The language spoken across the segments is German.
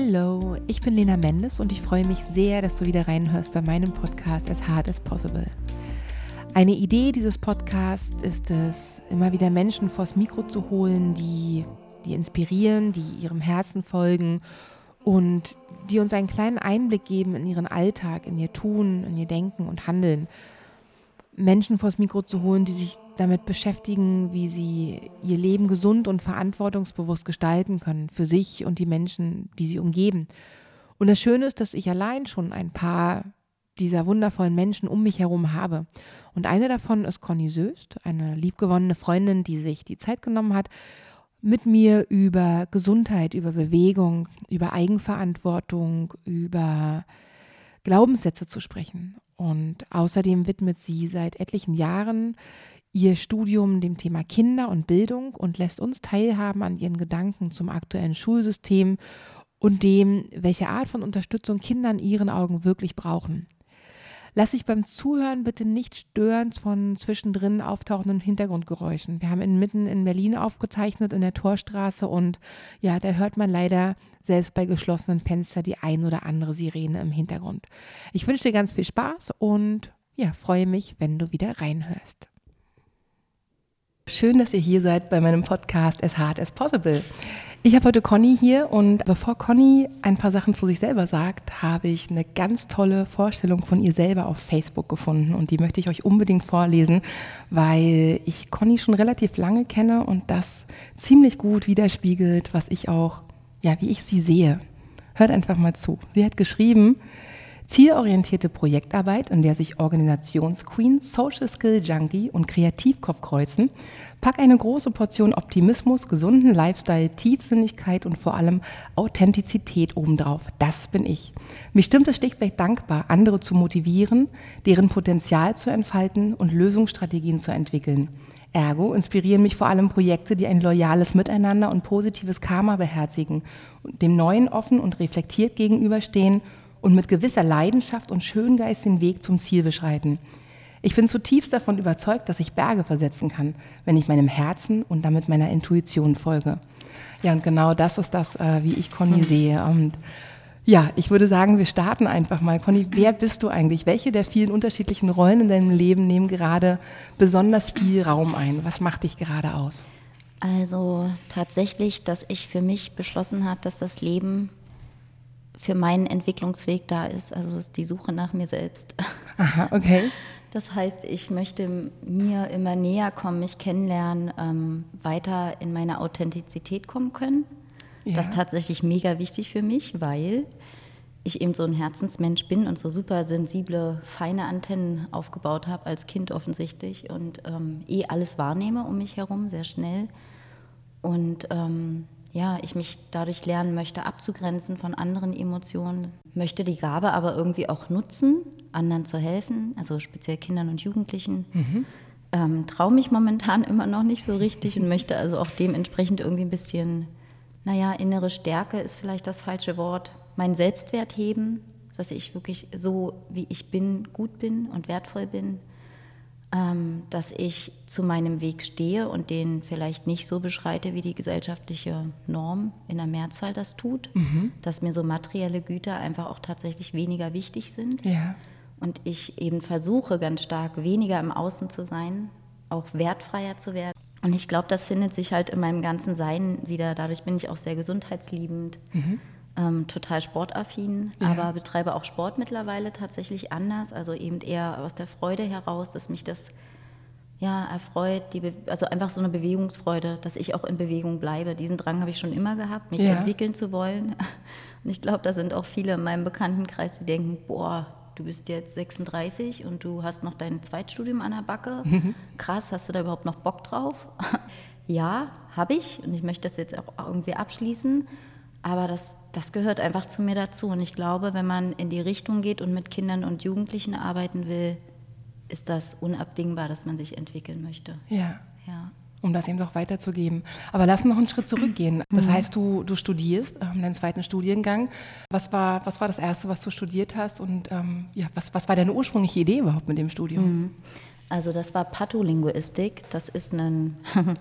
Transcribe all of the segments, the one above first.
Hello, ich bin Lena Mendes und ich freue mich sehr, dass du wieder reinhörst bei meinem Podcast As Hard as Possible. Eine Idee dieses Podcasts ist es, immer wieder Menschen vors Mikro zu holen, die, die inspirieren, die ihrem Herzen folgen und die uns einen kleinen Einblick geben in ihren Alltag, in ihr Tun, in ihr Denken und Handeln. Menschen vors Mikro zu holen, die sich damit beschäftigen, wie sie ihr Leben gesund und verantwortungsbewusst gestalten können für sich und die Menschen, die sie umgeben. Und das Schöne ist, dass ich allein schon ein paar dieser wundervollen Menschen um mich herum habe. Und eine davon ist Conny Söst, eine liebgewonnene Freundin, die sich die Zeit genommen hat, mit mir über Gesundheit, über Bewegung, über Eigenverantwortung, über Glaubenssätze zu sprechen. Und außerdem widmet sie seit etlichen Jahren ihr Studium dem Thema Kinder und Bildung und lässt uns teilhaben an ihren Gedanken zum aktuellen Schulsystem und dem, welche Art von Unterstützung Kinder in ihren Augen wirklich brauchen. Lass dich beim Zuhören bitte nicht stören von zwischendrin auftauchenden Hintergrundgeräuschen. Wir haben inmitten in Berlin aufgezeichnet in der Torstraße und ja, da hört man leider selbst bei geschlossenen Fenstern die ein oder andere Sirene im Hintergrund. Ich wünsche dir ganz viel Spaß und ja, freue mich, wenn du wieder reinhörst. Schön, dass ihr hier seid bei meinem Podcast As Hard as Possible. Ich habe heute Conny hier und bevor Conny ein paar Sachen zu sich selber sagt, habe ich eine ganz tolle Vorstellung von ihr selber auf Facebook gefunden und die möchte ich euch unbedingt vorlesen, weil ich Conny schon relativ lange kenne und das ziemlich gut widerspiegelt, was ich auch, ja, wie ich sie sehe. Hört einfach mal zu. Sie hat geschrieben, Zielorientierte Projektarbeit, in der sich Organisationsqueen, Social Skill Junkie und Kreativkopf kreuzen, pack eine große Portion Optimismus, gesunden Lifestyle, Tiefsinnigkeit und vor allem Authentizität obendrauf. Das bin ich. Mich stimmt es schlichtweg dankbar, andere zu motivieren, deren Potenzial zu entfalten und Lösungsstrategien zu entwickeln. Ergo inspirieren mich vor allem Projekte, die ein loyales Miteinander und positives Karma beherzigen, dem Neuen offen und reflektiert gegenüberstehen und mit gewisser Leidenschaft und Schöngeist den Weg zum Ziel beschreiten. Ich bin zutiefst davon überzeugt, dass ich Berge versetzen kann, wenn ich meinem Herzen und damit meiner Intuition folge. Ja, und genau das ist das, äh, wie ich Conny sehe. Und ja, ich würde sagen, wir starten einfach mal. Conny, wer bist du eigentlich? Welche der vielen unterschiedlichen Rollen in deinem Leben nehmen gerade besonders viel Raum ein? Was macht dich gerade aus? Also tatsächlich, dass ich für mich beschlossen habe, dass das Leben für meinen Entwicklungsweg da ist. Also ist die Suche nach mir selbst. Aha, okay. Das heißt, ich möchte mir immer näher kommen, mich kennenlernen, ähm, weiter in meine Authentizität kommen können. Ja. Das ist tatsächlich mega wichtig für mich, weil ich eben so ein Herzensmensch bin und so super sensible, feine Antennen aufgebaut habe als Kind offensichtlich und ähm, eh alles wahrnehme um mich herum, sehr schnell. Und ähm, ja, ich mich dadurch lernen möchte, abzugrenzen von anderen Emotionen, möchte die Gabe aber irgendwie auch nutzen, anderen zu helfen, also speziell Kindern und Jugendlichen. Mhm. Ähm, traue mich momentan immer noch nicht so richtig und möchte also auch dementsprechend irgendwie ein bisschen, naja, innere Stärke ist vielleicht das falsche Wort, meinen Selbstwert heben, dass ich wirklich so, wie ich bin, gut bin und wertvoll bin dass ich zu meinem Weg stehe und den vielleicht nicht so beschreite, wie die gesellschaftliche Norm in der Mehrzahl das tut, mhm. dass mir so materielle Güter einfach auch tatsächlich weniger wichtig sind. Ja. Und ich eben versuche ganz stark weniger im Außen zu sein, auch wertfreier zu werden. Und ich glaube, das findet sich halt in meinem ganzen Sein wieder. Dadurch bin ich auch sehr gesundheitsliebend. Mhm ähm, total sportaffin, ja. aber betreibe auch Sport mittlerweile tatsächlich anders, also eben eher aus der Freude heraus, dass mich das ja erfreut, die also einfach so eine Bewegungsfreude, dass ich auch in Bewegung bleibe. Diesen Drang habe ich schon immer gehabt, mich ja. entwickeln zu wollen. Und ich glaube, da sind auch viele in meinem Bekanntenkreis, die denken, boah, du bist jetzt 36 und du hast noch dein Zweitstudium an der Backe. Mhm. Krass, hast du da überhaupt noch Bock drauf? ja, habe ich und ich möchte das jetzt auch irgendwie abschließen. Aber das, das gehört einfach zu mir dazu. Und ich glaube, wenn man in die Richtung geht und mit Kindern und Jugendlichen arbeiten will, ist das unabdingbar, dass man sich entwickeln möchte. Ja. ja. Um das eben doch weiterzugeben. Aber lass uns noch einen Schritt zurückgehen. Das mhm. heißt, du, du studierst ähm, deinen zweiten Studiengang. Was war, was war das Erste, was du studiert hast? Und ähm, ja, was, was war deine ursprüngliche Idee überhaupt mit dem Studium? Mhm. Also das war Patholinguistik. Das ist ein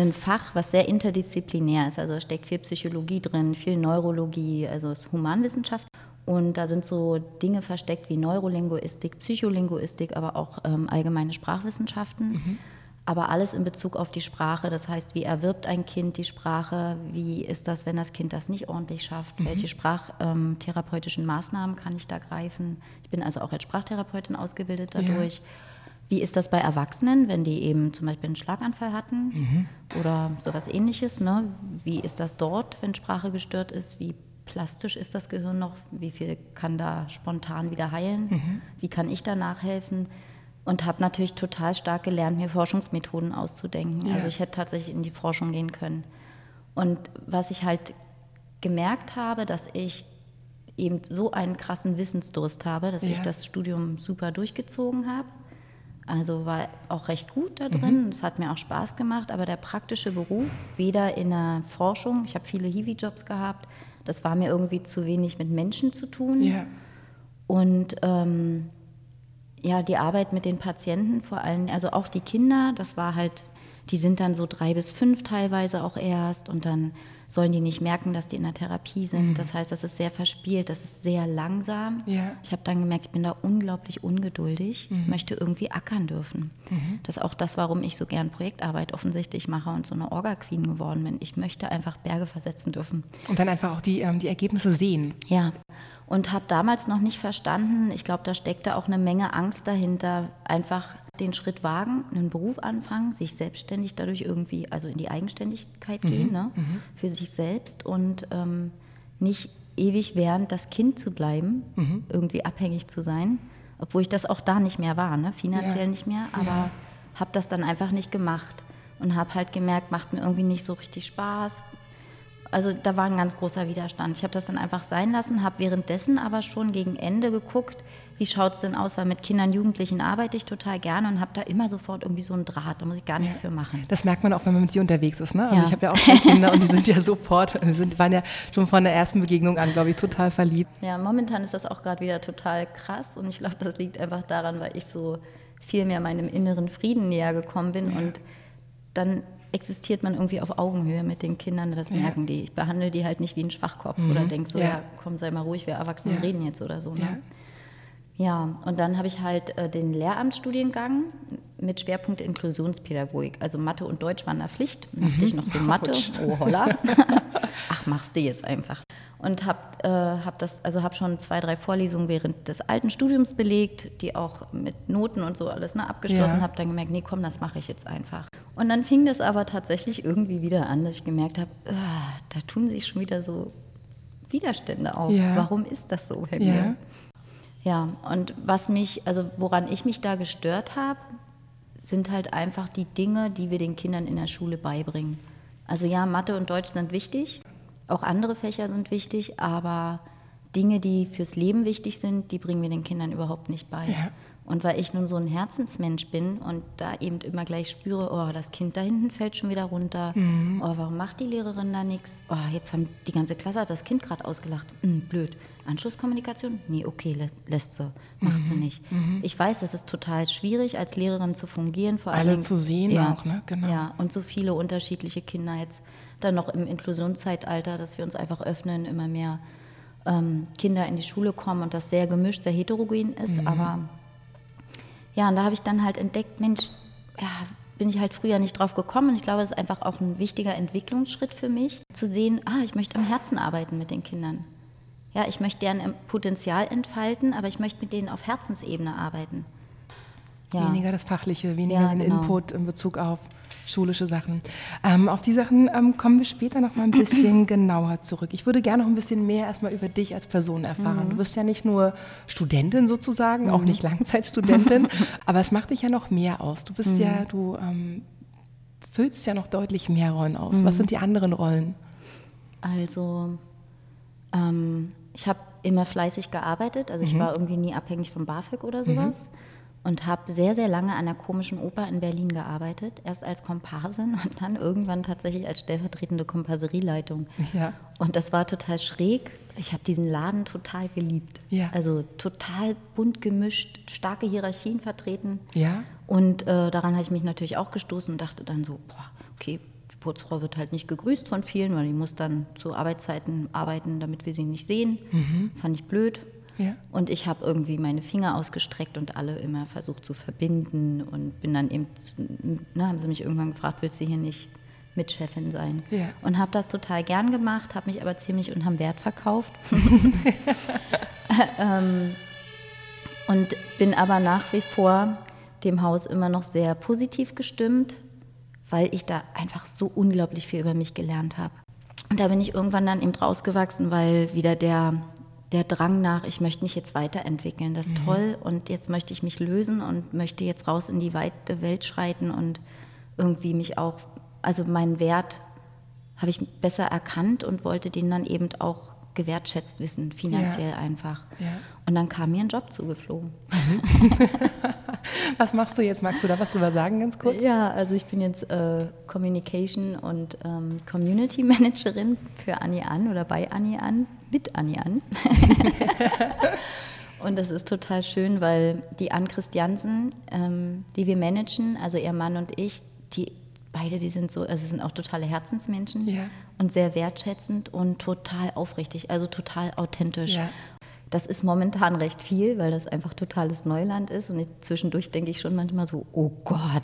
ein Fach, was sehr interdisziplinär ist. Also da steckt viel Psychologie drin, viel Neurologie, also es ist Humanwissenschaft. Und da sind so Dinge versteckt wie Neurolinguistik, Psycholinguistik, aber auch ähm, allgemeine Sprachwissenschaften. Mhm. Aber alles in Bezug auf die Sprache. Das heißt, wie erwirbt ein Kind die Sprache? Wie ist das, wenn das Kind das nicht ordentlich schafft? Mhm. Welche sprachtherapeutischen ähm, Maßnahmen kann ich da greifen? Ich bin also auch als Sprachtherapeutin ausgebildet dadurch. Ja. Wie ist das bei Erwachsenen, wenn die eben zum Beispiel einen Schlaganfall hatten mhm. oder sowas ähnliches? Ne? Wie ist das dort, wenn Sprache gestört ist? Wie plastisch ist das Gehirn noch? Wie viel kann da spontan wieder heilen? Mhm. Wie kann ich da nachhelfen? Und habe natürlich total stark gelernt, mir Forschungsmethoden auszudenken. Ja. Also ich hätte tatsächlich in die Forschung gehen können. Und was ich halt gemerkt habe, dass ich eben so einen krassen Wissensdurst habe, dass ja. ich das Studium super durchgezogen habe also war auch recht gut da drin. Mhm. Es hat mir auch Spaß gemacht, aber der praktische Beruf, weder in der Forschung, ich habe viele Hiwi-Jobs gehabt, das war mir irgendwie zu wenig mit Menschen zu tun. Ja. Und ähm, ja, die Arbeit mit den Patienten vor allem, also auch die Kinder, das war halt, die sind dann so drei bis fünf teilweise auch erst und dann sollen die nicht merken, dass die in der Therapie sind. Mhm. Das heißt, das ist sehr verspielt, das ist sehr langsam. Ja. Ich habe dann gemerkt, ich bin da unglaublich ungeduldig, mhm. möchte irgendwie ackern dürfen. Mhm. Das ist auch das, warum ich so gern Projektarbeit offensichtlich mache und so eine Orga-Queen geworden bin. Ich möchte einfach Berge versetzen dürfen. Und dann einfach auch die, ähm, die Ergebnisse sehen. Ja, und habe damals noch nicht verstanden, ich glaube, da steckte auch eine Menge Angst dahinter, einfach den Schritt wagen, einen Beruf anfangen, sich selbstständig dadurch irgendwie, also in die Eigenständigkeit mhm. gehen, ne, mhm. für sich selbst und ähm, nicht ewig während das Kind zu bleiben, mhm. irgendwie abhängig zu sein, obwohl ich das auch da nicht mehr war, ne, finanziell ja. nicht mehr, aber ja. habe das dann einfach nicht gemacht und habe halt gemerkt, macht mir irgendwie nicht so richtig Spaß, also da war ein ganz großer Widerstand. Ich habe das dann einfach sein lassen, habe währenddessen aber schon gegen Ende geguckt, wie schaut es denn aus, weil mit Kindern, Jugendlichen arbeite ich total gerne und habe da immer sofort irgendwie so einen Draht, da muss ich gar nichts ja. für machen. Das merkt man auch, wenn man mit dir unterwegs ist. Ne? Also ja. ich habe ja auch Kinder und die sind ja sofort, sind, waren ja schon von der ersten Begegnung an, glaube ich, total verliebt. Ja, momentan ist das auch gerade wieder total krass und ich glaube, das liegt einfach daran, weil ich so viel mehr meinem inneren Frieden näher gekommen bin ja. und dann existiert man irgendwie auf Augenhöhe mit den Kindern, das merken die. Ich behandle die halt nicht wie ein Schwachkopf mhm. oder denke so, ja. komm, sei mal ruhig, wir Erwachsene ja. reden jetzt oder so. Ne? Ja. und dann habe ich halt äh, den Lehramtsstudiengang mit Schwerpunkt Inklusionspädagogik. Also Mathe und Deutsch waren da Pflicht. Dann mhm. ich noch so Mathe. Oh holla. Ach, machst du jetzt einfach und habe äh, hab das also habe schon zwei drei Vorlesungen während des alten Studiums belegt, die auch mit Noten und so alles ne, abgeschlossen ja. habe. Dann gemerkt, nee, komm, das mache ich jetzt einfach. Und dann fing das aber tatsächlich irgendwie wieder an, dass ich gemerkt habe, äh, da tun sich schon wieder so Widerstände auf. Ja. Warum ist das so bei mir? Ja. ja, und was mich, also woran ich mich da gestört habe, sind halt einfach die Dinge, die wir den Kindern in der Schule beibringen. Also ja, Mathe und Deutsch sind wichtig, auch andere Fächer sind wichtig, aber Dinge, die fürs Leben wichtig sind, die bringen wir den Kindern überhaupt nicht bei. Ja. Und weil ich nun so ein Herzensmensch bin und da eben immer gleich spüre, oh, das Kind da hinten fällt schon wieder runter, mhm. oh, warum macht die Lehrerin da nichts? Oh, jetzt haben die ganze Klasse hat das Kind gerade ausgelacht. Hm, blöd. Anschlusskommunikation? Nee, okay, lä lässt sie, macht mhm. sie nicht. Mhm. Ich weiß, das ist total schwierig, als Lehrerin zu fungieren. Vor Alle zu sehen ja, auch, ne? Genau. Ja, und so viele unterschiedliche Kinder jetzt dann noch im Inklusionszeitalter, dass wir uns einfach öffnen, immer mehr ähm, Kinder in die Schule kommen und das sehr gemischt, sehr heterogen ist. Mhm. Aber ja, und da habe ich dann halt entdeckt, Mensch, ja, bin ich halt früher nicht drauf gekommen. Und ich glaube, das ist einfach auch ein wichtiger Entwicklungsschritt für mich, zu sehen, ah, ich möchte am Herzen arbeiten mit den Kindern. Ja, ich möchte deren Potenzial entfalten, aber ich möchte mit denen auf Herzensebene arbeiten. Ja. Weniger das Fachliche, weniger ja, den genau. Input in Bezug auf schulische Sachen. Ähm, auf die Sachen ähm, kommen wir später noch mal ein bisschen genauer zurück. Ich würde gerne noch ein bisschen mehr erstmal über dich als Person erfahren. Mhm. Du bist ja nicht nur Studentin sozusagen, mhm. auch nicht Langzeitstudentin, aber es macht dich ja noch mehr aus. Du bist mhm. ja, du ähm, füllst ja noch deutlich mehr Rollen aus. Was mhm. sind die anderen Rollen? Also, ähm, ich habe immer fleißig gearbeitet. Also ich mhm. war irgendwie nie abhängig vom BAföG oder sowas. Und habe sehr, sehr lange an der komischen Oper in Berlin gearbeitet. Erst als Komparsin und dann irgendwann tatsächlich als stellvertretende Komparserieleitung. Ja. Und das war total schräg. Ich habe diesen Laden total geliebt. Ja. Also total bunt gemischt, starke Hierarchien vertreten. Ja. Und äh, daran habe ich mich natürlich auch gestoßen und dachte dann so, boah, okay, Putzfrau wird halt nicht gegrüßt von vielen, weil die muss dann zu Arbeitszeiten arbeiten, damit wir sie nicht sehen. Mhm. Fand ich blöd. Ja. Und ich habe irgendwie meine Finger ausgestreckt und alle immer versucht zu verbinden und bin dann eben, ne, haben sie mich irgendwann gefragt, willst du hier nicht Mitchefin sein? Ja. Und habe das total gern gemacht, habe mich aber ziemlich unterm Wert verkauft. ähm, und bin aber nach wie vor dem Haus immer noch sehr positiv gestimmt, weil ich da einfach so unglaublich viel über mich gelernt habe. Und da bin ich irgendwann dann eben rausgewachsen, weil wieder der, der Drang nach, ich möchte mich jetzt weiterentwickeln, das ist mhm. toll und jetzt möchte ich mich lösen und möchte jetzt raus in die weite Welt schreiten und irgendwie mich auch, also meinen Wert habe ich besser erkannt und wollte den dann eben auch gewertschätzt wissen, finanziell ja. einfach. Ja. Und dann kam mir ein Job zugeflogen. was machst du jetzt? Magst du da was drüber sagen, ganz kurz? Ja, also ich bin jetzt äh, Communication und ähm, Community Managerin für Annie An oder bei Annie An, mit Annie An. und das ist total schön, weil die Ann Christiansen, ähm, die wir managen, also ihr Mann und ich, die beide, die sind so, also sind auch totale Herzensmenschen ja. Und sehr wertschätzend und total aufrichtig, also total authentisch. Ja. Das ist momentan recht viel, weil das einfach totales Neuland ist. Und ich, zwischendurch denke ich schon manchmal so, oh Gott,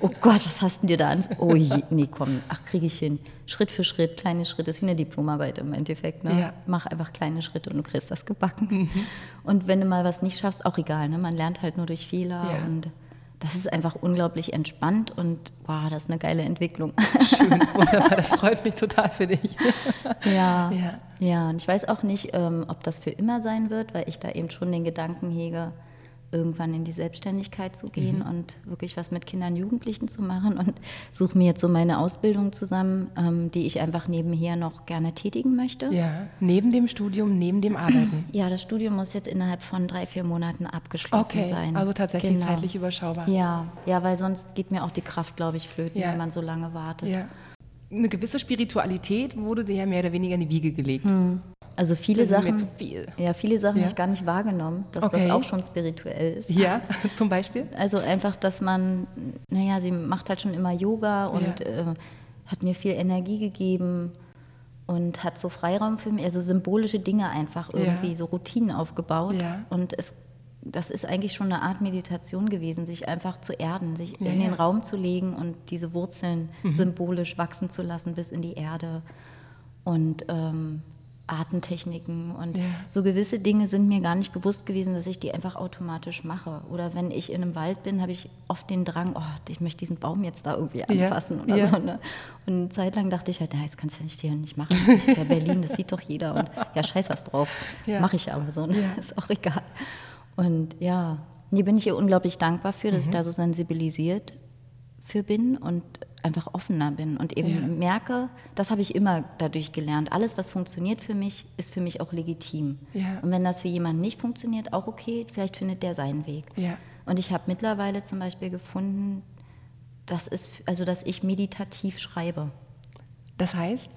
oh Gott, was hast du dir da an? Oh je, nee, komm, ach, kriege ich hin. Schritt für Schritt, kleine Schritte, ist wie eine Diplomarbeit im Endeffekt. Ne? Ja. Mach einfach kleine Schritte und du kriegst das gebacken. Mhm. Und wenn du mal was nicht schaffst, auch egal. Ne? Man lernt halt nur durch Fehler ja. und das ist einfach unglaublich entspannt und wow, das ist eine geile Entwicklung. Schön, wunderbar, das freut mich total für dich. Ja, ja, ja. und ich weiß auch nicht, ähm, ob das für immer sein wird, weil ich da eben schon den Gedanken hege, irgendwann in die Selbstständigkeit zu gehen mhm. und wirklich was mit Kindern und Jugendlichen zu machen und suche mir jetzt so meine Ausbildung zusammen, ähm, die ich einfach nebenher noch gerne tätigen möchte. Ja, neben dem Studium, neben dem Arbeiten. Ja, das Studium muss jetzt innerhalb von drei, vier Monaten abgeschlossen okay, sein. Also tatsächlich genau. zeitlich überschaubar. Ja, ja, weil sonst geht mir auch die Kraft, glaube ich, flöten, ja. wenn man so lange wartet. Ja. Eine gewisse Spiritualität wurde dir ja mehr oder weniger in die Wiege gelegt. Hm. Also viele Sachen, viel. ja, viele Sachen ja. habe ich gar nicht wahrgenommen, dass okay. das auch schon spirituell ist. Ja, zum Beispiel? Also einfach, dass man, naja, sie macht halt schon immer Yoga und ja. äh, hat mir viel Energie gegeben und hat so Freiraum für mich, also symbolische Dinge einfach irgendwie, ja. so Routinen aufgebaut. Ja. Und es, das ist eigentlich schon eine Art Meditation gewesen, sich einfach zu erden, sich in den Raum zu legen und diese Wurzeln mhm. symbolisch wachsen zu lassen bis in die Erde. Und ähm, Artentechniken und ja. so gewisse Dinge sind mir gar nicht bewusst gewesen, dass ich die einfach automatisch mache. Oder wenn ich in einem Wald bin, habe ich oft den Drang, oh, ich möchte diesen Baum jetzt da irgendwie anfassen ja. oder ja. so. Ne? Und eine Zeit lang dachte ich halt, na, das kannst du ja nicht hier nicht machen. Das ist ja Berlin, das sieht doch jeder. Und ja, scheiß was drauf. Mache ich aber so. Ne? Ist auch egal. Und ja, hier bin ich ihr unglaublich dankbar für, dass mhm. ich da so sensibilisiert für bin und einfach offener bin und eben ja. merke, das habe ich immer dadurch gelernt. Alles, was funktioniert für mich, ist für mich auch legitim. Ja. Und wenn das für jemanden nicht funktioniert, auch okay, vielleicht findet der seinen Weg. Ja. Und ich habe mittlerweile zum Beispiel gefunden, dass, ist, also dass ich meditativ schreibe. Das heißt?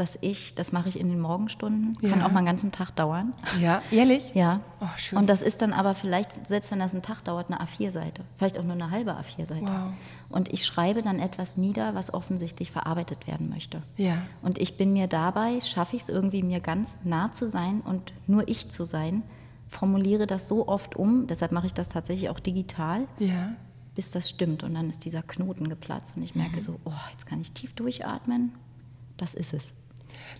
Dass ich, das mache ich in den Morgenstunden, ja. kann auch mal einen ganzen Tag dauern. Ja, ehrlich? Ja. Oh, schön. Und das ist dann aber vielleicht, selbst wenn das einen Tag dauert, eine A4-Seite. Vielleicht auch nur eine halbe A4-Seite. Wow. Und ich schreibe dann etwas nieder, was offensichtlich verarbeitet werden möchte. Ja. Und ich bin mir dabei, schaffe ich es irgendwie, mir ganz nah zu sein und nur ich zu sein, formuliere das so oft um, deshalb mache ich das tatsächlich auch digital. Ja bis das stimmt. Und dann ist dieser Knoten geplatzt und ich merke mhm. so, oh, jetzt kann ich tief durchatmen. Das ist es.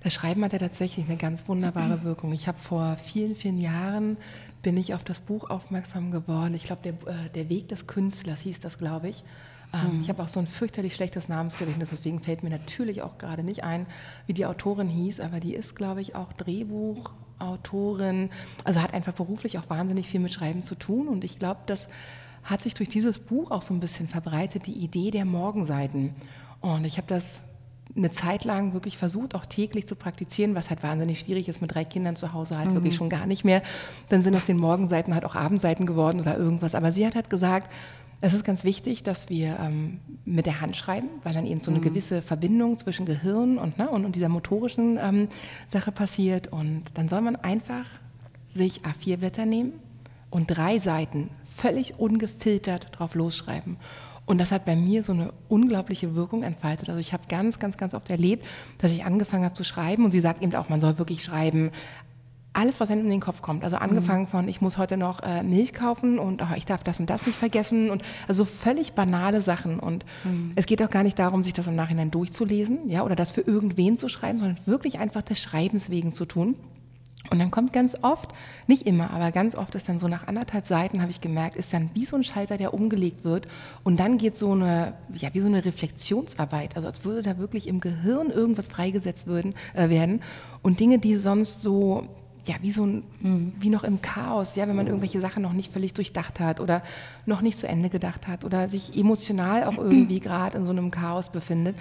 Das Schreiben hat ja tatsächlich eine ganz wunderbare Wirkung. Ich habe vor vielen, vielen Jahren bin ich auf das Buch aufmerksam geworden. Ich glaube, der, äh, der Weg des Künstlers hieß das, glaube ich. Ähm, mhm. Ich habe auch so ein fürchterlich schlechtes Namensgedächtnis, deswegen fällt mir natürlich auch gerade nicht ein, wie die Autorin hieß, aber die ist, glaube ich, auch Drehbuchautorin. Also hat einfach beruflich auch wahnsinnig viel mit Schreiben zu tun. Und ich glaube, das hat sich durch dieses Buch auch so ein bisschen verbreitet, die Idee der Morgenseiten. Und ich habe das eine Zeit lang wirklich versucht, auch täglich zu praktizieren, was halt wahnsinnig schwierig ist mit drei Kindern zu Hause, halt mhm. wirklich schon gar nicht mehr. Dann sind aus den Morgenseiten halt auch Abendseiten geworden oder irgendwas. Aber sie hat halt gesagt, es ist ganz wichtig, dass wir ähm, mit der Hand schreiben, weil dann eben so eine mhm. gewisse Verbindung zwischen Gehirn und, ne, und, und dieser motorischen ähm, Sache passiert. Und dann soll man einfach sich A4-Blätter nehmen und drei Seiten völlig ungefiltert drauf losschreiben. Und das hat bei mir so eine unglaubliche Wirkung entfaltet. Also ich habe ganz, ganz, ganz oft erlebt, dass ich angefangen habe zu schreiben und sie sagt eben auch, man soll wirklich schreiben, alles, was einem in den Kopf kommt. Also angefangen von, ich muss heute noch äh, Milch kaufen und oh, ich darf das und das nicht vergessen und also völlig banale Sachen. Und mhm. es geht auch gar nicht darum, sich das im Nachhinein durchzulesen, ja, oder das für irgendwen zu schreiben, sondern wirklich einfach des Schreibens wegen zu tun. Und dann kommt ganz oft, nicht immer, aber ganz oft ist dann so nach anderthalb Seiten, habe ich gemerkt, ist dann wie so ein Schalter, der umgelegt wird. Und dann geht so eine, ja, wie so eine Reflexionsarbeit, also als würde da wirklich im Gehirn irgendwas freigesetzt würden, äh, werden. Und Dinge, die sonst so, ja, wie so ein, mhm. wie noch im Chaos, ja, wenn man irgendwelche Sachen noch nicht völlig durchdacht hat oder noch nicht zu Ende gedacht hat oder sich emotional auch irgendwie gerade in so einem Chaos befindet,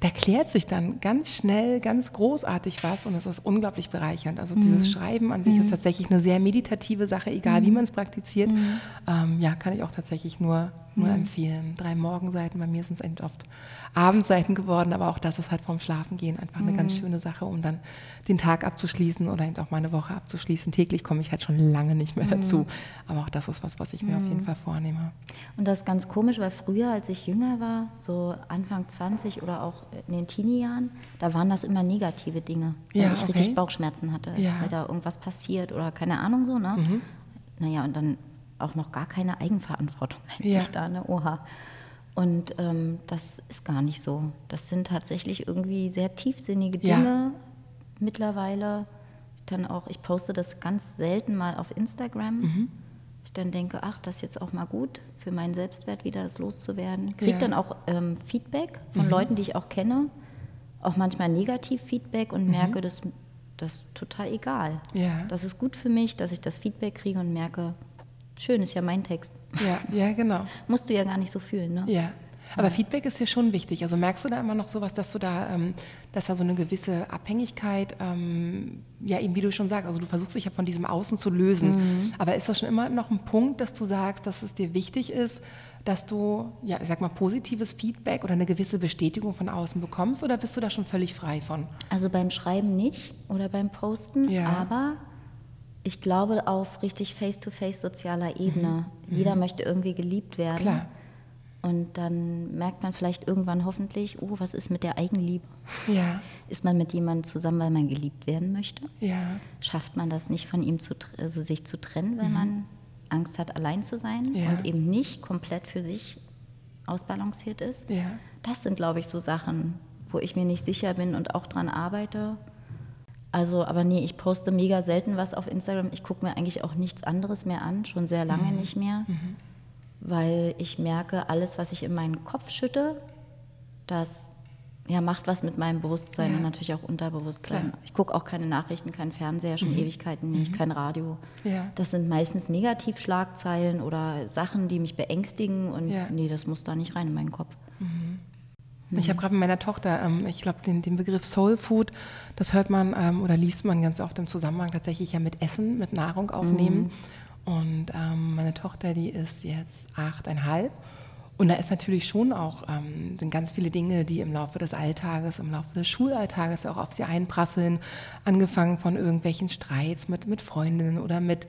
da klärt sich dann ganz schnell, ganz großartig was und es ist unglaublich bereichernd. Also mhm. dieses Schreiben an sich mhm. ist tatsächlich eine sehr meditative Sache, egal mhm. wie man es praktiziert. Mhm. Ähm, ja, kann ich auch tatsächlich nur, nur mhm. empfehlen. Drei Morgenseiten, bei mir sind es oft Abendseiten geworden, aber auch das ist halt vorm Schlafengehen einfach eine ganz mhm. schöne Sache, um dann den Tag abzuschließen oder eben auch meine Woche abzuschließen. Täglich komme ich halt schon lange nicht mehr dazu, aber auch das ist was, was ich mir auf jeden Fall vornehme. Und das ist ganz komisch, weil früher, als ich jünger war, so Anfang 20 oder auch in den Teenie-Jahren, da waren das immer negative Dinge, wenn ja, ich okay. richtig Bauchschmerzen hatte, ja. weil da irgendwas passiert oder keine Ahnung so, ne? Mhm. Naja, und dann auch noch gar keine Eigenverantwortung eigentlich ja. da, ne? Oha. Und ähm, das ist gar nicht so. Das sind tatsächlich irgendwie sehr tiefsinnige Dinge ja. mittlerweile. Dann auch, ich poste das ganz selten mal auf Instagram. Mhm. Ich dann denke, ach, das ist jetzt auch mal gut für meinen Selbstwert wieder, das loszuwerden. Kriege ja. dann auch ähm, Feedback von mhm. Leuten, die ich auch kenne, auch manchmal Negativ-Feedback und mhm. merke, das, das ist total egal. Ja. Das ist gut für mich, dass ich das Feedback kriege und merke, schön, ist ja mein Text. Ja, ja, genau. Musst du ja gar nicht so fühlen, ne? Ja. Aber Feedback ist ja schon wichtig. Also merkst du da immer noch sowas, dass du da, ähm, dass da so eine gewisse Abhängigkeit, ähm, ja eben wie du schon sagst, also du versuchst dich ja von diesem Außen zu lösen. Mhm. Aber ist das schon immer noch ein Punkt, dass du sagst, dass es dir wichtig ist, dass du, ja, ich sag mal, positives Feedback oder eine gewisse Bestätigung von außen bekommst oder bist du da schon völlig frei von? Also beim Schreiben nicht oder beim Posten, ja. aber ich glaube auf richtig face-to-face -face sozialer Ebene. Mhm. Jeder mhm. möchte irgendwie geliebt werden. Klar. Und dann merkt man vielleicht irgendwann hoffentlich, oh, was ist mit der Eigenliebe? Ja. Ist man mit jemandem zusammen, weil man geliebt werden möchte? Ja. Schafft man das nicht von ihm zu, also sich zu trennen, weil mhm. man Angst hat, allein zu sein ja. und eben nicht komplett für sich ausbalanciert ist? Ja. Das sind, glaube ich, so Sachen, wo ich mir nicht sicher bin und auch dran arbeite. Also, aber nee, ich poste mega selten was auf Instagram. Ich gucke mir eigentlich auch nichts anderes mehr an, schon sehr lange mhm. nicht mehr, mhm. weil ich merke, alles, was ich in meinen Kopf schütte, das ja, macht was mit meinem Bewusstsein ja. und natürlich auch Unterbewusstsein. Klar. Ich gucke auch keine Nachrichten, kein Fernseher, schon mhm. Ewigkeiten nicht, mhm. kein Radio. Ja. Das sind meistens Negativschlagzeilen oder Sachen, die mich beängstigen und ja. nee, das muss da nicht rein in meinen Kopf. Mhm. Ich habe gerade mit meiner Tochter, ähm, ich glaube, den, den, Begriff Soul Food, das hört man ähm, oder liest man ganz oft im Zusammenhang tatsächlich ja mit Essen, mit Nahrung aufnehmen. Mhm. Und ähm, meine Tochter, die ist jetzt achteinhalb. Und da ist natürlich schon auch, ähm, sind ganz viele Dinge, die im Laufe des Alltages, im Laufe des Schulalltages auch auf sie einprasseln. Angefangen von irgendwelchen Streits mit, mit Freundinnen oder mit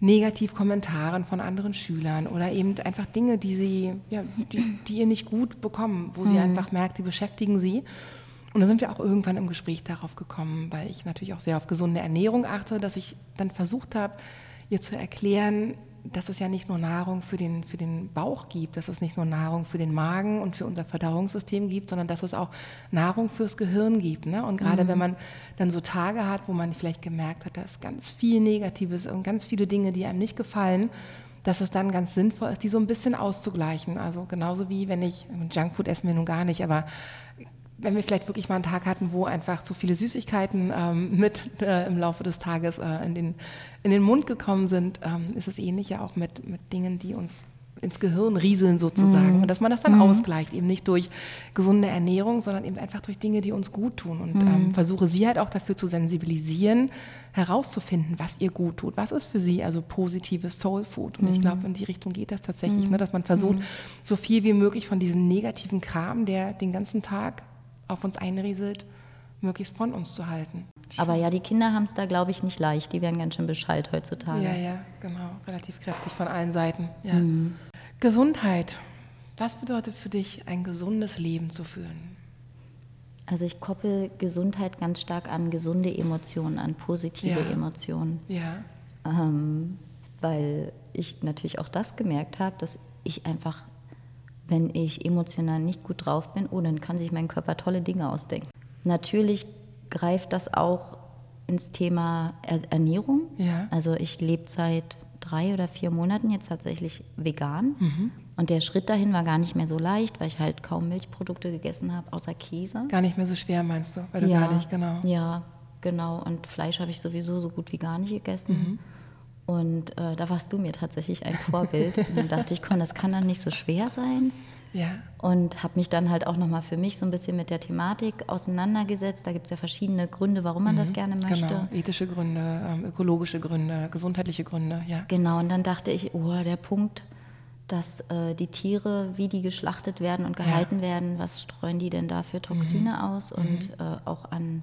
Negativkommentaren von anderen Schülern oder eben einfach Dinge, die sie, ja, die, die ihr nicht gut bekommen, wo mhm. sie einfach merkt, die beschäftigen sie. Und dann sind wir auch irgendwann im Gespräch darauf gekommen, weil ich natürlich auch sehr auf gesunde Ernährung achte, dass ich dann versucht habe, ihr zu erklären, dass es ja nicht nur Nahrung für den, für den Bauch gibt, dass es nicht nur Nahrung für den Magen und für unser Verdauungssystem gibt, sondern dass es auch Nahrung fürs Gehirn gibt. Ne? Und gerade mhm. wenn man dann so Tage hat, wo man vielleicht gemerkt hat, da ist ganz viel Negatives und ganz viele Dinge, die einem nicht gefallen, dass es dann ganz sinnvoll ist, die so ein bisschen auszugleichen. Also genauso wie wenn ich, Junkfood essen wir nun gar nicht, aber wenn wir vielleicht wirklich mal einen Tag hatten, wo einfach zu viele Süßigkeiten ähm, mit äh, im Laufe des Tages äh, in, den, in den Mund gekommen sind, ähm, ist es ähnlich ja auch mit, mit Dingen, die uns ins Gehirn rieseln sozusagen. Mhm. Und dass man das dann mhm. ausgleicht, eben nicht durch gesunde Ernährung, sondern eben einfach durch Dinge, die uns gut tun. Und mhm. ähm, versuche sie halt auch dafür zu sensibilisieren, herauszufinden, was ihr gut tut. Was ist für sie also positives Soul Food? Und ich mhm. glaube, in die Richtung geht das tatsächlich, mhm. ne, dass man versucht, mhm. so viel wie möglich von diesem negativen Kram, der den ganzen Tag auf uns einrieselt, möglichst von uns zu halten. Aber ja, die Kinder haben es da, glaube ich, nicht leicht. Die werden ganz schön Bescheid heutzutage. Ja, ja, genau. Relativ kräftig von allen Seiten. Ja. Mhm. Gesundheit. Was bedeutet für dich, ein gesundes Leben zu führen? Also ich koppel Gesundheit ganz stark an gesunde Emotionen, an positive ja. Emotionen. Ja. Ähm, weil ich natürlich auch das gemerkt habe, dass ich einfach, wenn ich emotional nicht gut drauf bin, oh, dann kann sich mein Körper tolle Dinge ausdenken. Natürlich greift das auch ins Thema Ernährung. Ja. Also ich lebe seit drei oder vier Monaten jetzt tatsächlich vegan. Mhm. Und der Schritt dahin war gar nicht mehr so leicht, weil ich halt kaum Milchprodukte gegessen habe, außer Käse. Gar nicht mehr so schwer, meinst du? Weil du ja, gar nicht, genau. Ja, genau. Und Fleisch habe ich sowieso so gut wie gar nicht gegessen. Mhm. Und äh, da warst du mir tatsächlich ein Vorbild. und dann dachte ich, komm, das kann dann nicht so schwer sein. Ja. Und habe mich dann halt auch nochmal für mich so ein bisschen mit der Thematik auseinandergesetzt. Da gibt es ja verschiedene Gründe, warum man mhm, das gerne möchte. Genau, ethische Gründe, ähm, ökologische Gründe, gesundheitliche Gründe, ja. Genau, und dann dachte ich, oh, der Punkt, dass äh, die Tiere, wie die geschlachtet werden und gehalten ja. werden, was streuen die denn da für Toxine mhm. aus und mhm. äh, auch an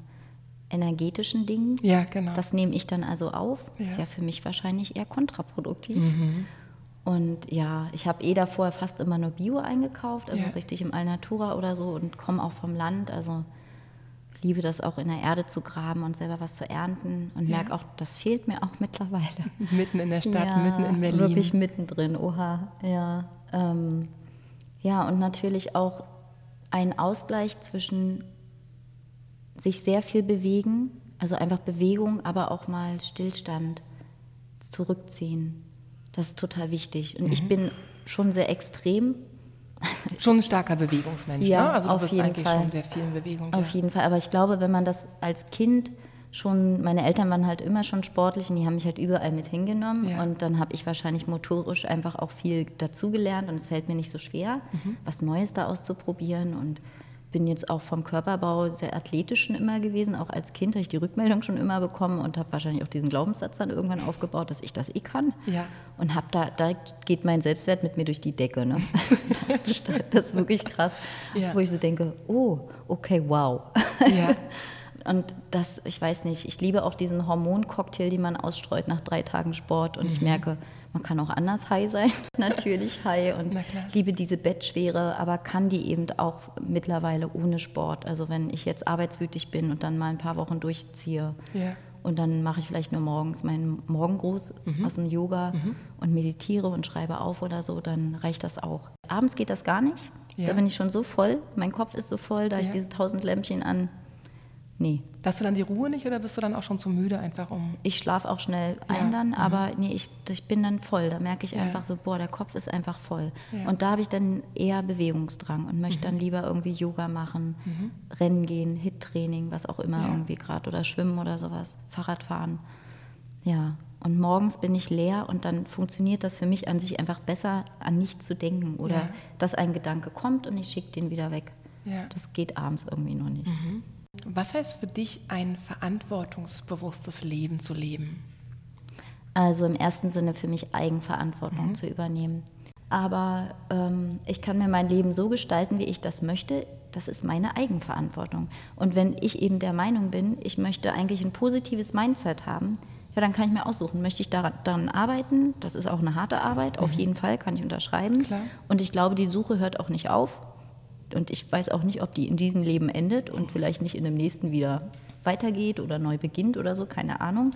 energetischen Dingen. Ja, genau. Das nehme ich dann also auf. Ja. Ist ja für mich wahrscheinlich eher kontraproduktiv. Mhm. Und ja, ich habe eh davor fast immer nur Bio eingekauft, also ja. richtig im Alnatura oder so und komme auch vom Land. Also liebe das auch in der Erde zu graben und selber was zu ernten und ja. merke auch, das fehlt mir auch mittlerweile. Mitten in der Stadt, ja, mitten in Berlin. Wirklich mittendrin, oha, ja. Ähm, ja, und natürlich auch ein Ausgleich zwischen sich sehr viel bewegen, also einfach Bewegung, aber auch mal Stillstand, zurückziehen. Das ist total wichtig. Und mhm. ich bin schon sehr extrem Schon ein starker Bewegungsmensch, ja, ne? Also du auf bist jeden eigentlich Fall. schon sehr viel in Bewegung. Auf ja. jeden Fall, aber ich glaube, wenn man das als Kind schon, meine Eltern waren halt immer schon sportlich und die haben mich halt überall mit hingenommen ja. und dann habe ich wahrscheinlich motorisch einfach auch viel dazugelernt und es fällt mir nicht so schwer, mhm. was Neues da auszuprobieren und bin jetzt auch vom Körperbau sehr athletisch schon immer gewesen. Auch als Kind habe ich die Rückmeldung schon immer bekommen und habe wahrscheinlich auch diesen Glaubenssatz dann irgendwann aufgebaut, dass ich das eh kann. Ja. Und habe da, da geht mein Selbstwert mit mir durch die Decke. Ne? Das, das, ist wirklich krass. Ja. Wo ich so denke, oh, okay, wow. Ja. Und das, ich weiß nicht, ich liebe auch diesen Hormoncocktail, den man ausstreut nach drei Tagen Sport. Und mhm. ich merke, man kann auch anders high sein, natürlich high und liebe diese Bettschwere, aber kann die eben auch mittlerweile ohne Sport. Also wenn ich jetzt arbeitswütig bin und dann mal ein paar Wochen durchziehe ja. und dann mache ich vielleicht nur morgens meinen Morgengruß mhm. aus dem Yoga mhm. und meditiere und schreibe auf oder so, dann reicht das auch. Abends geht das gar nicht. Ja. Da bin ich schon so voll, mein Kopf ist so voll, da ja. ich diese tausend Lämpchen an Nee. Hast du dann die Ruhe nicht oder bist du dann auch schon zu müde einfach um? Ich schlafe auch schnell ein ja. dann, mhm. aber nee, ich, ich bin dann voll. Da merke ich ja. einfach so, boah, der Kopf ist einfach voll. Ja. Und da habe ich dann eher Bewegungsdrang und möchte mhm. dann lieber irgendwie Yoga machen, mhm. Rennen gehen, Hit-Training, was auch immer irgendwie gerade oder Schwimmen oder sowas, Fahrrad fahren. Ja. Und morgens bin ich leer und dann funktioniert das für mich an sich einfach besser, an nichts zu denken oder dass ein Gedanke kommt und ich schicke den wieder weg. Das geht abends irgendwie noch nicht. Was heißt für dich, ein verantwortungsbewusstes Leben zu leben? Also im ersten Sinne für mich Eigenverantwortung mhm. zu übernehmen. Aber ähm, ich kann mir mein Leben so gestalten, wie ich das möchte. Das ist meine Eigenverantwortung. Und wenn ich eben der Meinung bin, ich möchte eigentlich ein positives Mindset haben, ja, dann kann ich mir aussuchen, möchte ich daran, daran arbeiten? Das ist auch eine harte Arbeit, mhm. auf jeden Fall, kann ich unterschreiben. Klar. Und ich glaube, die Suche hört auch nicht auf und ich weiß auch nicht, ob die in diesem Leben endet und vielleicht nicht in dem nächsten wieder weitergeht oder neu beginnt oder so, keine Ahnung.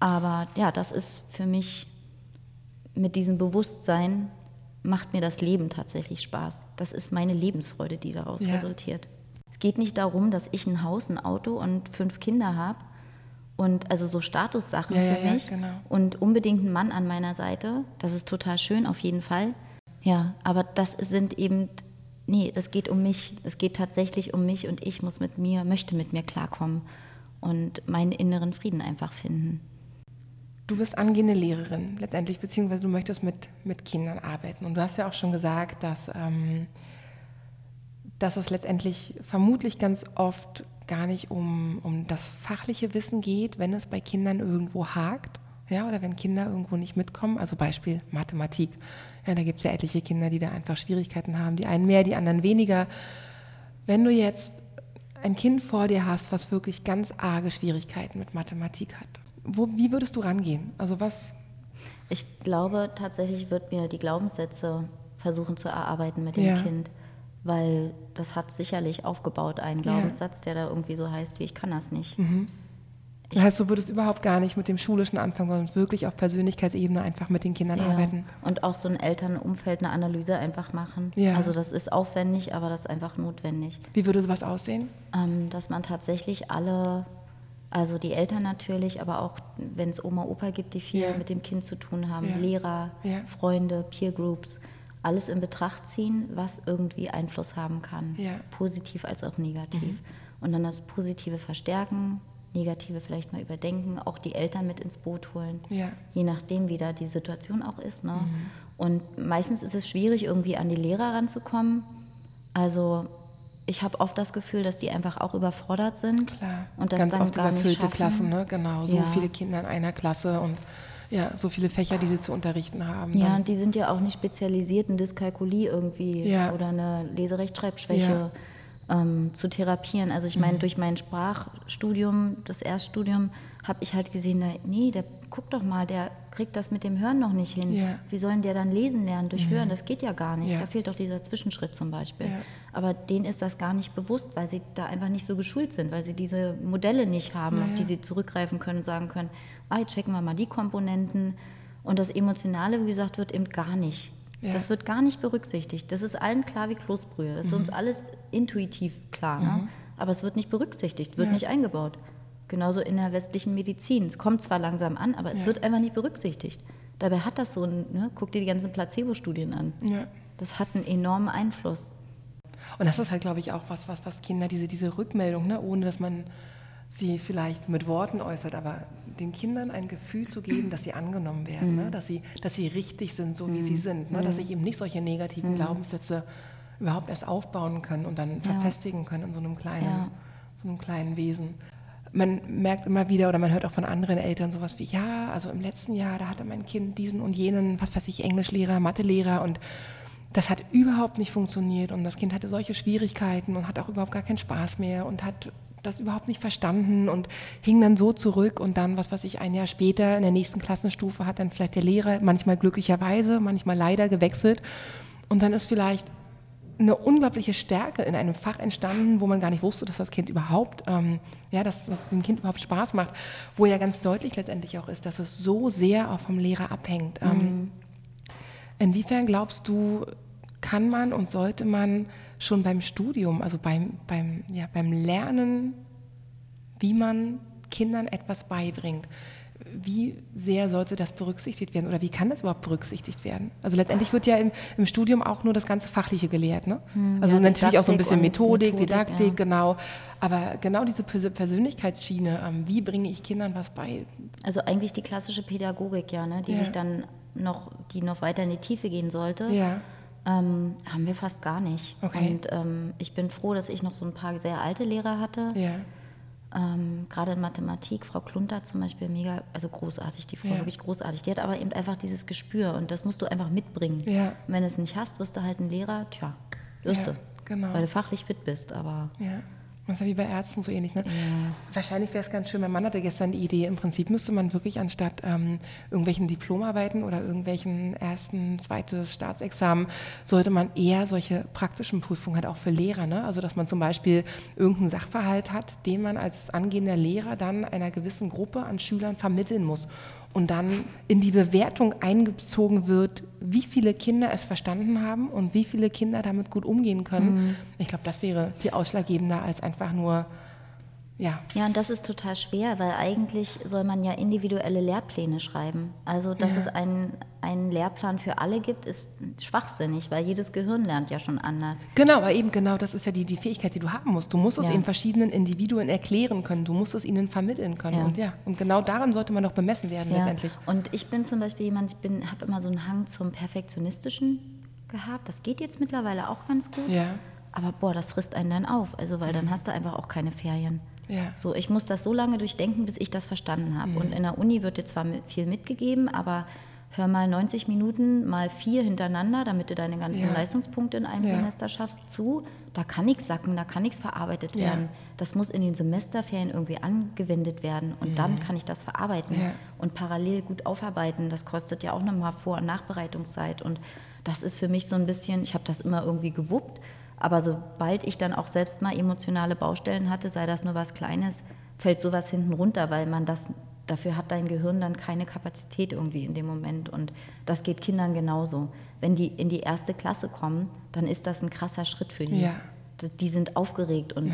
Aber ja, das ist für mich mit diesem Bewusstsein macht mir das Leben tatsächlich Spaß. Das ist meine Lebensfreude, die daraus ja. resultiert. Es geht nicht darum, dass ich ein Haus, ein Auto und fünf Kinder habe und also so Statussachen ja, für mich ja, genau. und unbedingt einen Mann an meiner Seite. Das ist total schön auf jeden Fall. Ja, aber das sind eben nee, das geht um mich. Es geht tatsächlich um mich und ich muss mit mir, möchte mit mir klarkommen und meinen inneren Frieden einfach finden. Du bist angehende Lehrerin letztendlich, beziehungsweise du möchtest mit, mit Kindern arbeiten. Und du hast ja auch schon gesagt, dass, ähm, dass es letztendlich vermutlich ganz oft gar nicht um, um das fachliche Wissen geht, wenn es bei Kindern irgendwo hakt, ja, oder wenn Kinder irgendwo nicht mitkommen, also Beispiel Mathematik. Ja, da gibt es ja etliche Kinder, die da einfach Schwierigkeiten haben, die einen mehr, die anderen weniger. Wenn du jetzt ein Kind vor dir hast, was wirklich ganz arge Schwierigkeiten mit Mathematik hat, wo, wie würdest du rangehen? Also was? Ich glaube tatsächlich wird mir die Glaubenssätze versuchen zu erarbeiten mit dem ja. Kind. Weil das hat sicherlich aufgebaut, einen Glaubenssatz, der da irgendwie so heißt, wie ich kann das nicht. Mhm. Das heißt, du würdest überhaupt gar nicht mit dem schulischen anfangen, sondern wirklich auf Persönlichkeitsebene einfach mit den Kindern ja. arbeiten. Und auch so ein Elternumfeld, eine Analyse einfach machen. Ja. Also das ist aufwendig, aber das ist einfach notwendig. Wie würde sowas aussehen? Ähm, dass man tatsächlich alle, also die Eltern natürlich, aber auch wenn es Oma, Opa gibt, die viel ja. mit dem Kind zu tun haben, ja. Lehrer, Freunde, Peer Groups, alles in Betracht ziehen, was irgendwie Einfluss haben kann, positiv als auch negativ. Mhm. Und dann das Positive verstärken, Negative vielleicht mal überdenken, auch die Eltern mit ins Boot holen, ja. je nachdem, wie da die Situation auch ist. Ne? Mhm. Und meistens ist es schwierig, irgendwie an die Lehrer ranzukommen. Also ich habe oft das Gefühl, dass die einfach auch überfordert sind. Klar. Und das Ganz dann oft gar überfüllte Klassen, ne? genau. So ja. viele Kinder in einer Klasse und ja, so viele Fächer, die sie zu unterrichten haben. Ja, und die sind ja auch nicht spezialisiert in Dyskalkulie irgendwie ja. oder eine Leserechtschreibschwäche. Ja ähm, zu therapieren. Also ich meine, mhm. durch mein Sprachstudium, das Erststudium, habe ich halt gesehen, na, nee, der guck doch mal, der kriegt das mit dem Hören noch nicht hin. Ja. Wie sollen der dann lesen lernen durch mhm. Hören? Das geht ja gar nicht. Ja. Da fehlt doch dieser Zwischenschritt zum Beispiel. Ja. Aber denen ist das gar nicht bewusst, weil sie da einfach nicht so geschult sind, weil sie diese Modelle nicht haben, auf die sie zurückgreifen können und sagen können, ah, jetzt checken wir mal die Komponenten. Und das Emotionale, wie gesagt, wird eben gar nicht ja. Das wird gar nicht berücksichtigt. Das ist allen klar wie Kloßbrühe. Das mhm. ist uns alles intuitiv klar. Ne? Mhm. Ne? Aber es wird nicht berücksichtigt, wird ja. nicht eingebaut. Genauso in der westlichen Medizin. Es kommt zwar langsam an, aber es ja. wird einfach nicht berücksichtigt. Dabei hat das so ein, ne, guck dir die ganzen Placebo-Studien an. Das hat einen enormen Einfluss. Und das ist halt, glaube ich, auch was, was, was Kinder, diese, diese Rückmeldung, ne, ohne dass man sie vielleicht mit Worten äußert, aber den Kindern ein Gefühl zu geben, dass sie angenommen werden, ne? mhm. ne? dass, sie, dass sie richtig sind, so wie mhm. sie sind, ne? dass sich eben nicht solche negativen mhm. Glaubenssätze überhaupt erst aufbauen können und dann ja. verfestigen können in so einem kleinen, ja. so einem kleinen Wesen. Man merkt immer wieder oder man hört auch von anderen Eltern sowas wie, ja, also im letzten Jahr, da hatte mein Kind diesen und jenen, was weiß ich, Englischlehrer, Mathelehrer und das hat überhaupt nicht funktioniert und das Kind hatte solche Schwierigkeiten und hat auch überhaupt gar keinen Spaß mehr und hat das überhaupt nicht verstanden und hing dann so zurück und dann, was weiß ich, ein Jahr später in der nächsten Klassenstufe hat dann vielleicht der Lehrer manchmal glücklicherweise, manchmal leider gewechselt und dann ist vielleicht eine unglaubliche Stärke in einem Fach entstanden, wo man gar nicht wusste, dass das Kind überhaupt, ähm, ja, dass, dass dem Kind überhaupt Spaß macht, wo ja ganz deutlich letztendlich auch ist, dass es so sehr auch vom Lehrer abhängt. Ähm, mhm. Inwiefern glaubst du, kann man und sollte man schon beim Studium, also beim, beim, ja, beim Lernen, wie man Kindern etwas beibringt, wie sehr sollte das berücksichtigt werden oder wie kann das überhaupt berücksichtigt werden? Also letztendlich wird ja im, im Studium auch nur das ganze Fachliche gelehrt. Ne? Hm, also ja, natürlich auch so ein bisschen Methodik, Methodik Didaktik, ja. genau. Aber genau diese Persönlichkeitsschiene, ähm, wie bringe ich Kindern was bei? Also eigentlich die klassische Pädagogik, ja, ne? die ja. sich dann noch, die noch weiter in die Tiefe gehen sollte. Ja. Ähm, haben wir fast gar nicht. Okay. Und ähm, ich bin froh, dass ich noch so ein paar sehr alte Lehrer hatte. Ja. Ähm, Gerade in Mathematik, Frau Klunter zum Beispiel, mega, also großartig, die Frau ja. wirklich großartig. Die hat aber eben einfach dieses Gespür und das musst du einfach mitbringen. Ja. wenn du es nicht hast, wirst du halt ein Lehrer, tja, wirst du. Genau. Weil du fachlich fit bist, aber. Ja. Das ist ja wie bei Ärzten so ähnlich. Ne? Ja. Wahrscheinlich wäre es ganz schön, mein Mann hatte gestern die Idee, im Prinzip müsste man wirklich anstatt ähm, irgendwelchen Diplomarbeiten oder irgendwelchen ersten, zweites Staatsexamen, sollte man eher solche praktischen Prüfungen halt auch für Lehrer. Ne? Also dass man zum Beispiel irgendeinen Sachverhalt hat, den man als angehender Lehrer dann einer gewissen Gruppe an Schülern vermitteln muss und dann in die Bewertung eingezogen wird, wie viele Kinder es verstanden haben und wie viele Kinder damit gut umgehen können. Mhm. Ich glaube, das wäre viel ausschlaggebender als einfach nur ja. Ja, und das ist total schwer, weil eigentlich soll man ja individuelle Lehrpläne schreiben. Also, dass ja. es einen, einen Lehrplan für alle gibt, ist schwachsinnig, weil jedes Gehirn lernt ja schon anders. Genau, aber eben genau, das ist ja die, die Fähigkeit, die du haben musst. Du musst es ja. eben verschiedenen Individuen erklären können, du musst es ihnen vermitteln können. Ja. Und ja, und genau daran sollte man doch bemessen werden letztendlich. Und ich bin zum Beispiel jemand, ich habe immer so einen Hang zum Perfektionistischen gehabt. Das geht jetzt mittlerweile auch ganz gut. Ja. Aber boah, das frisst einen dann auf. Also, weil dann hast du einfach auch keine Ferien. Ja. So, ich muss das so lange durchdenken, bis ich das verstanden habe. Mhm. Und in der Uni wird dir zwar viel mitgegeben, aber hör mal 90 Minuten mal vier hintereinander, damit du deine ganzen ja. Leistungspunkte in einem ja. Semester schaffst, zu. Da kann nichts sacken, da kann nichts verarbeitet werden. Das muss in den Semesterferien irgendwie angewendet werden und mhm. dann kann ich das verarbeiten und parallel gut aufarbeiten. Das kostet ja auch nochmal Vor- und Nachbereitungszeit und das ist für mich so ein bisschen, ich habe das immer irgendwie gewuppt, aber sobald ich dann auch selbst mal emotionale Baustellen hatte, sei das nur was Kleines, fällt sowas hinten runter, weil man das dafür hat dein Gehirn dann keine Kapazität irgendwie in dem Moment. Und das geht Kindern genauso. Wenn die in die erste Klasse kommen, dann ist das ein krasser Schritt für die. Ja. Die sind aufgeregt und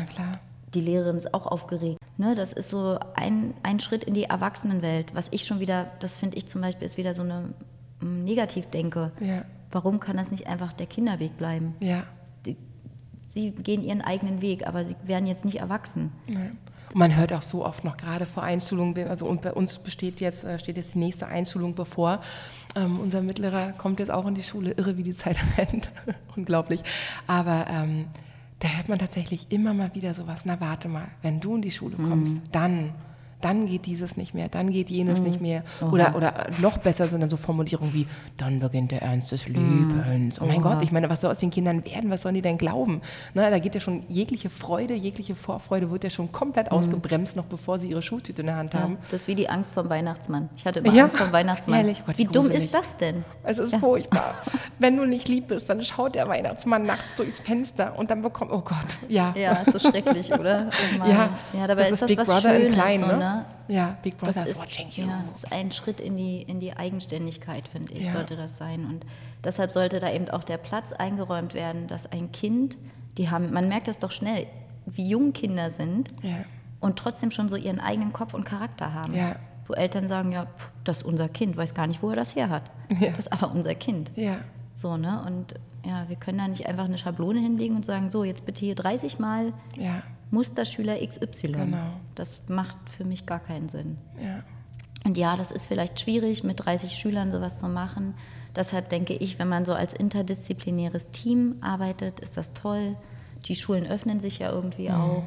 die Lehrerin ist auch aufgeregt. Ne, das ist so ein, ein Schritt in die Erwachsenenwelt, was ich schon wieder, das finde ich zum Beispiel, ist wieder so eine mm, Negativdenke. Ja. Warum kann das nicht einfach der Kinderweg bleiben? Ja. Sie gehen ihren eigenen Weg, aber sie werden jetzt nicht erwachsen. Ja. Man hört auch so oft noch gerade vor Einschulungen, also und bei uns besteht jetzt, äh, steht jetzt die nächste Einschulung bevor. Ähm, unser Mittlerer kommt jetzt auch in die Schule, irre wie die Zeit rennt, unglaublich. Aber ähm, da hört man tatsächlich immer mal wieder sowas, na warte mal, wenn du in die Schule kommst, mhm. dann dann geht dieses nicht mehr, dann geht jenes mhm. nicht mehr. Oder, oder noch besser sind dann so Formulierungen wie, dann beginnt der Ernst des mhm. Lebens. Oh mein Oha. Gott, ich meine, was soll aus den Kindern werden? Was sollen die denn glauben? Na, da geht ja schon jegliche Freude, jegliche Vorfreude wird ja schon komplett mhm. ausgebremst, noch bevor sie ihre Schultüte in der Hand haben. das ist wie die Angst vor dem Weihnachtsmann. Ich hatte immer ja. Angst vor dem Weihnachtsmann. Ehrlich, Gott, wie, dumm ist das denn? Es ist ja. furchtbar. Wenn du nicht lieb bist, dann schaut der Weihnachtsmann nachts durchs Fenster und dann bekommt, oh Gott, ja. Ja, ist so schrecklich, oder? Oh ja, ja, dabei das ist, ist das Big was Brother Schönes, in klein, so, ne? Ja, Big Brother is watching you. Ja, das ist ein Schritt in die, in die Eigenständigkeit, finde ich, ja. sollte das sein. Und deshalb sollte da eben auch der Platz eingeräumt werden, dass ein Kind, die haben, man merkt das doch schnell, wie jung Kinder sind ja. und trotzdem schon so ihren eigenen Kopf und Charakter haben. Ja. Wo Eltern sagen, ja, pff, das ist unser Kind, weiß gar nicht, wo er das her hat. Das ist aber unser Kind. Ja. So, ne? Und ja, wir können da nicht einfach eine Schablone hinlegen und sagen, so, jetzt bitte hier 30 Mal ja. Musterschüler XY. Genau. Das macht für mich gar keinen Sinn. Ja. Und ja, das ist vielleicht schwierig, mit 30 Schülern sowas zu machen. Deshalb denke ich, wenn man so als interdisziplinäres Team arbeitet, ist das toll. Die Schulen öffnen sich ja irgendwie mhm. auch.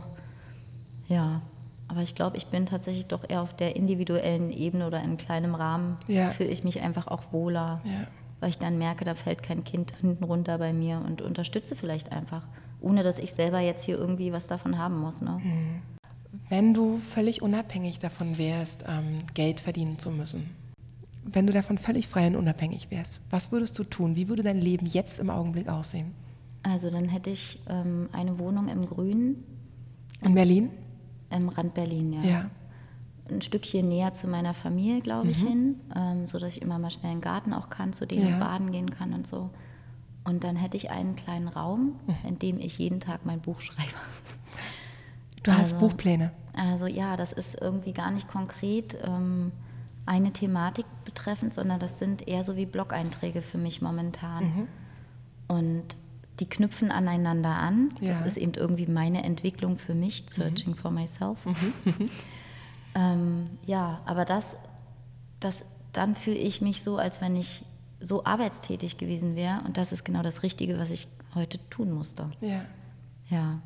Ja, aber ich glaube, ich bin tatsächlich doch eher auf der individuellen Ebene oder in kleinem Rahmen. Ja. Fühle ich mich einfach auch wohler, ja. weil ich dann merke, da fällt kein Kind hinten runter bei mir und unterstütze vielleicht einfach ohne dass ich selber jetzt hier irgendwie was davon haben muss. Ne? Mhm. Wenn du völlig unabhängig davon wärst, ähm, Geld verdienen zu müssen, wenn du davon völlig frei und unabhängig wärst, was würdest du tun? Wie würde dein Leben jetzt im Augenblick aussehen? Also dann hätte ich ähm, eine Wohnung im Grünen. In Berlin? Im Rand Berlin, ja. ja. Ein Stückchen näher zu meiner Familie, glaube ich, mhm. hin, ähm, sodass ich immer mal schnell einen Garten auch kann, zu dem ja. ich baden gehen kann und so. Und dann hätte ich einen kleinen Raum, mhm. in dem ich jeden Tag mein Buch schreibe. Du hast also, Buchpläne. Also ja, das ist irgendwie gar nicht konkret ähm, eine Thematik betreffend, sondern das sind eher so wie Blog-Einträge für mich momentan. Mhm. Und die knüpfen aneinander an. Ja. Das ist eben irgendwie meine Entwicklung für mich, Searching mhm. for Myself. Mhm. ähm, ja, aber das, das, dann fühle ich mich so, als wenn ich so arbeitstätig gewesen wäre. Und das ist genau das Richtige, was ich heute tun musste. Ja. Ja.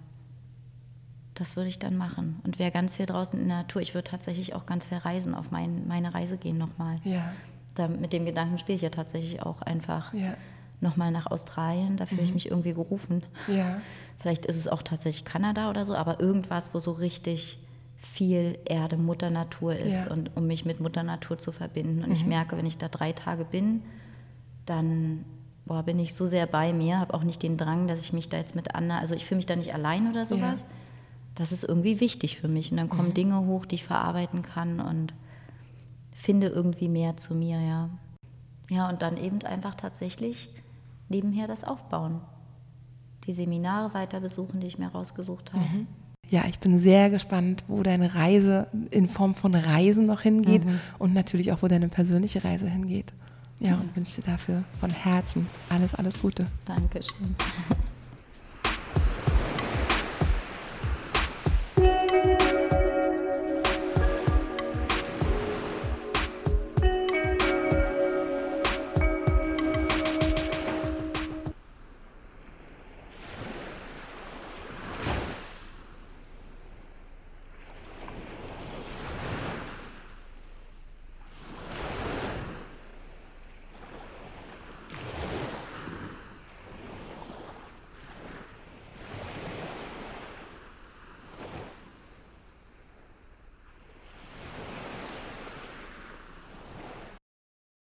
Das würde ich dann machen. Und wäre ganz viel draußen in der Natur. Ich würde tatsächlich auch ganz viel reisen, auf mein, meine Reise gehen nochmal. Ja. Da, mit dem Gedanken spiele ich ja tatsächlich auch einfach ja. nochmal nach Australien. Da fühle mhm. ich mich irgendwie gerufen. Ja. Vielleicht ist es auch tatsächlich Kanada oder so, aber irgendwas, wo so richtig viel Erde, Mutter Natur ist ja. und um mich mit Mutter Natur zu verbinden. Und mhm. ich merke, wenn ich da drei Tage bin, dann boah, bin ich so sehr bei mir, habe auch nicht den Drang, dass ich mich da jetzt mit Anna, also ich fühle mich da nicht allein oder sowas. Ja. Das ist irgendwie wichtig für mich. Und dann kommen mhm. Dinge hoch, die ich verarbeiten kann und finde irgendwie mehr zu mir, ja. Ja, und dann eben einfach tatsächlich nebenher das aufbauen. Die Seminare weiter besuchen, die ich mir rausgesucht habe. Mhm. Ja, ich bin sehr gespannt, wo deine Reise in Form von Reisen noch hingeht mhm. und natürlich auch, wo deine persönliche Reise hingeht. Ja, und wünsche dir dafür von Herzen alles, alles Gute. Dankeschön.